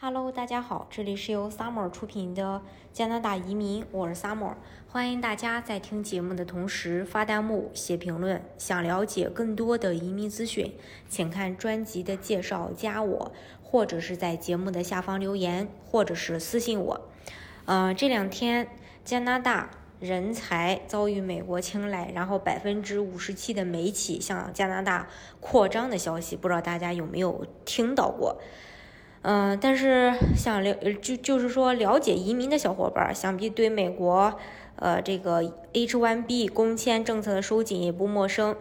Hello，大家好，这里是由 Summer 出品的加拿大移民，我是 Summer，欢迎大家在听节目的同时发弹幕、写评论。想了解更多的移民资讯，请看专辑的介绍，加我，或者是在节目的下方留言，或者是私信我。呃，这两天加拿大人才遭遇美国青睐，然后百分之五十七的媒体向加拿大扩张的消息，不知道大家有没有听到过？嗯，但是想了就就是说了解移民的小伙伴，想必对美国呃这个 H1B 工签政策的收紧也不陌生。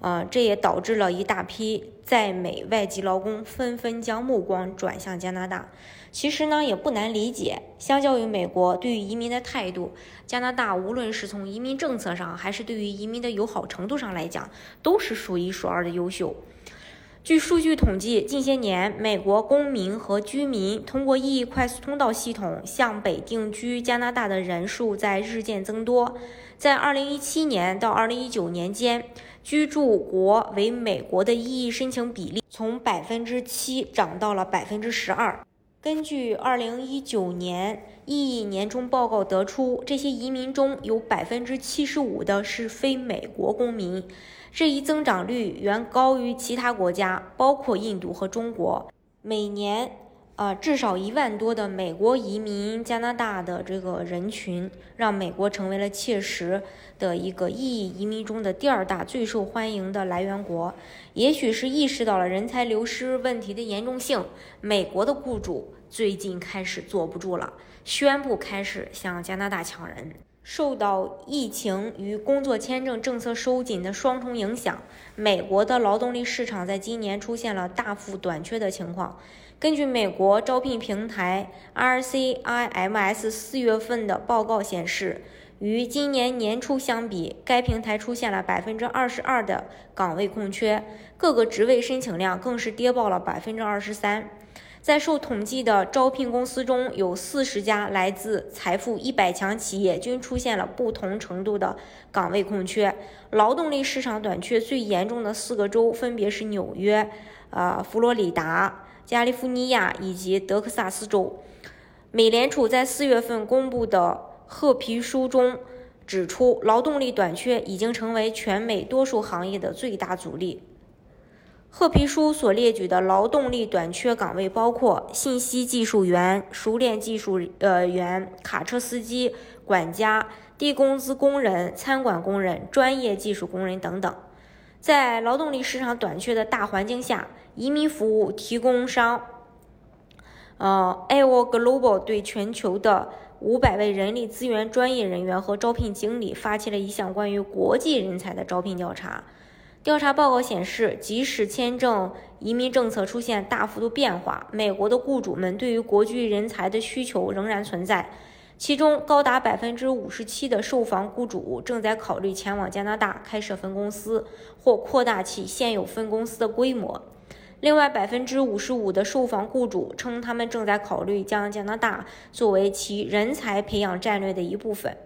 呃，这也导致了一大批在美外籍劳工纷纷将目光转向加拿大。其实呢，也不难理解，相较于美国对于移民的态度，加拿大无论是从移民政策上，还是对于移民的友好程度上来讲，都是数一数二的优秀。据数据统计，近些年，美国公民和居民通过 EE 快速通道系统向北定居加拿大的人数在日渐增多。在2017年到2019年间，居住国为美国的 EE 申请比例从百分之七涨到了百分之十二。根据2019年 EE 年终报告得出，这些移民中有百分之七十五的是非美国公民。这一增长率远高于其他国家，包括印度和中国。每年，呃，至少一万多的美国移民加拿大的这个人群，让美国成为了切实的一个意义移民中的第二大最受欢迎的来源国。也许是意识到了人才流失问题的严重性，美国的雇主最近开始坐不住了，宣布开始向加拿大抢人。受到疫情与工作签证政策收紧的双重影响，美国的劳动力市场在今年出现了大幅短缺的情况。根据美国招聘平台 RCIMS 四月份的报告显示，与今年年初相比，该平台出现了百分之二十二的岗位空缺，各个职位申请量更是跌爆了百分之二十三。在受统计的招聘公司中，有四十家来自财富一百强企业，均出现了不同程度的岗位空缺。劳动力市场短缺最严重的四个州分别是纽约、呃佛罗里达、加利福尼亚以及德克萨斯州。美联储在四月份公布的褐皮书中指出，劳动力短缺已经成为全美多数行业的最大阻力。褐皮书所列举的劳动力短缺岗位包括信息技术员、熟练技术呃员、卡车司机、管家、低工资工人、餐馆工人、专业技术工人等等。在劳动力市场短缺的大环境下，移民服务提供商呃 a o Global 对全球的五百位人力资源专业人员和招聘经理发起了一项关于国际人才的招聘调查。调查报告显示，即使签证移民政策出现大幅度变化，美国的雇主们对于国际人才的需求仍然存在。其中，高达百分之五十七的受访雇主正在考虑前往加拿大开设分公司或扩大其现有分公司的规模。另外，百分之五十五的受访雇主称，他们正在考虑将加拿大作为其人才培养战略的一部分。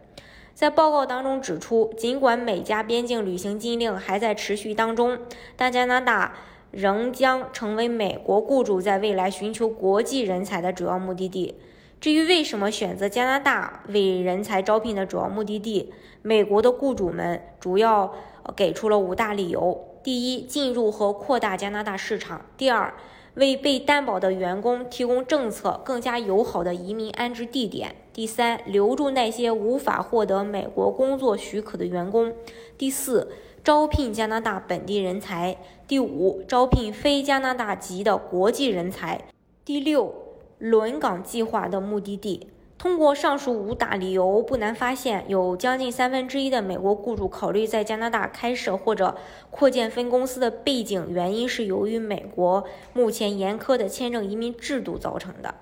在报告当中指出，尽管美加边境旅行禁令还在持续当中，但加拿大仍将成为美国雇主在未来寻求国际人才的主要目的地。至于为什么选择加拿大为人才招聘的主要目的地，美国的雇主们主要给出了五大理由：第一，进入和扩大加拿大市场；第二，为被担保的员工提供政策更加友好的移民安置地点。第三，留住那些无法获得美国工作许可的员工。第四，招聘加拿大本地人才。第五，招聘非加拿大籍的国际人才。第六，轮岗计划的目的地。通过上述五大理由，不难发现，有将近三分之一的美国雇主考虑在加拿大开设或者扩建分公司的背景原因是由于美国目前严苛的签证移民制度造成的。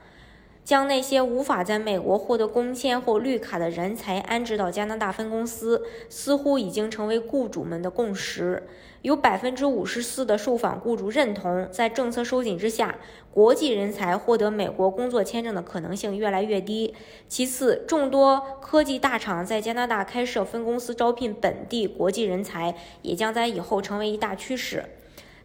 将那些无法在美国获得工签或绿卡的人才安置到加拿大分公司，似乎已经成为雇主们的共识。有百分之五十四的受访雇主认同，在政策收紧之下，国际人才获得美国工作签证的可能性越来越低。其次，众多科技大厂在加拿大开设分公司招聘本地国际人才，也将在以后成为一大趋势。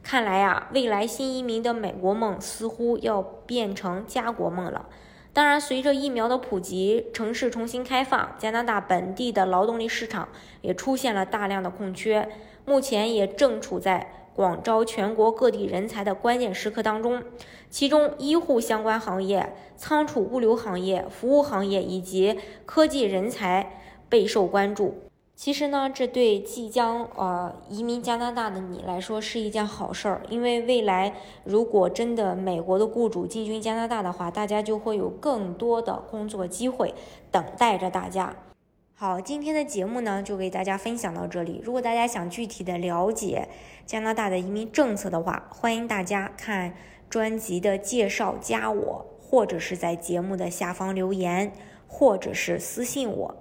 看来啊，未来新移民的美国梦似乎要变成家国梦了。当然，随着疫苗的普及，城市重新开放，加拿大本地的劳动力市场也出现了大量的空缺，目前也正处在广招全国各地人才的关键时刻当中。其中，医护相关行业、仓储物流行业、服务行业以及科技人才备受关注。其实呢，这对即将呃移民加拿大的你来说是一件好事儿，因为未来如果真的美国的雇主进军加拿大的话，大家就会有更多的工作机会等待着大家。好，今天的节目呢就给大家分享到这里。如果大家想具体的了解加拿大的移民政策的话，欢迎大家看专辑的介绍，加我，或者是在节目的下方留言，或者是私信我。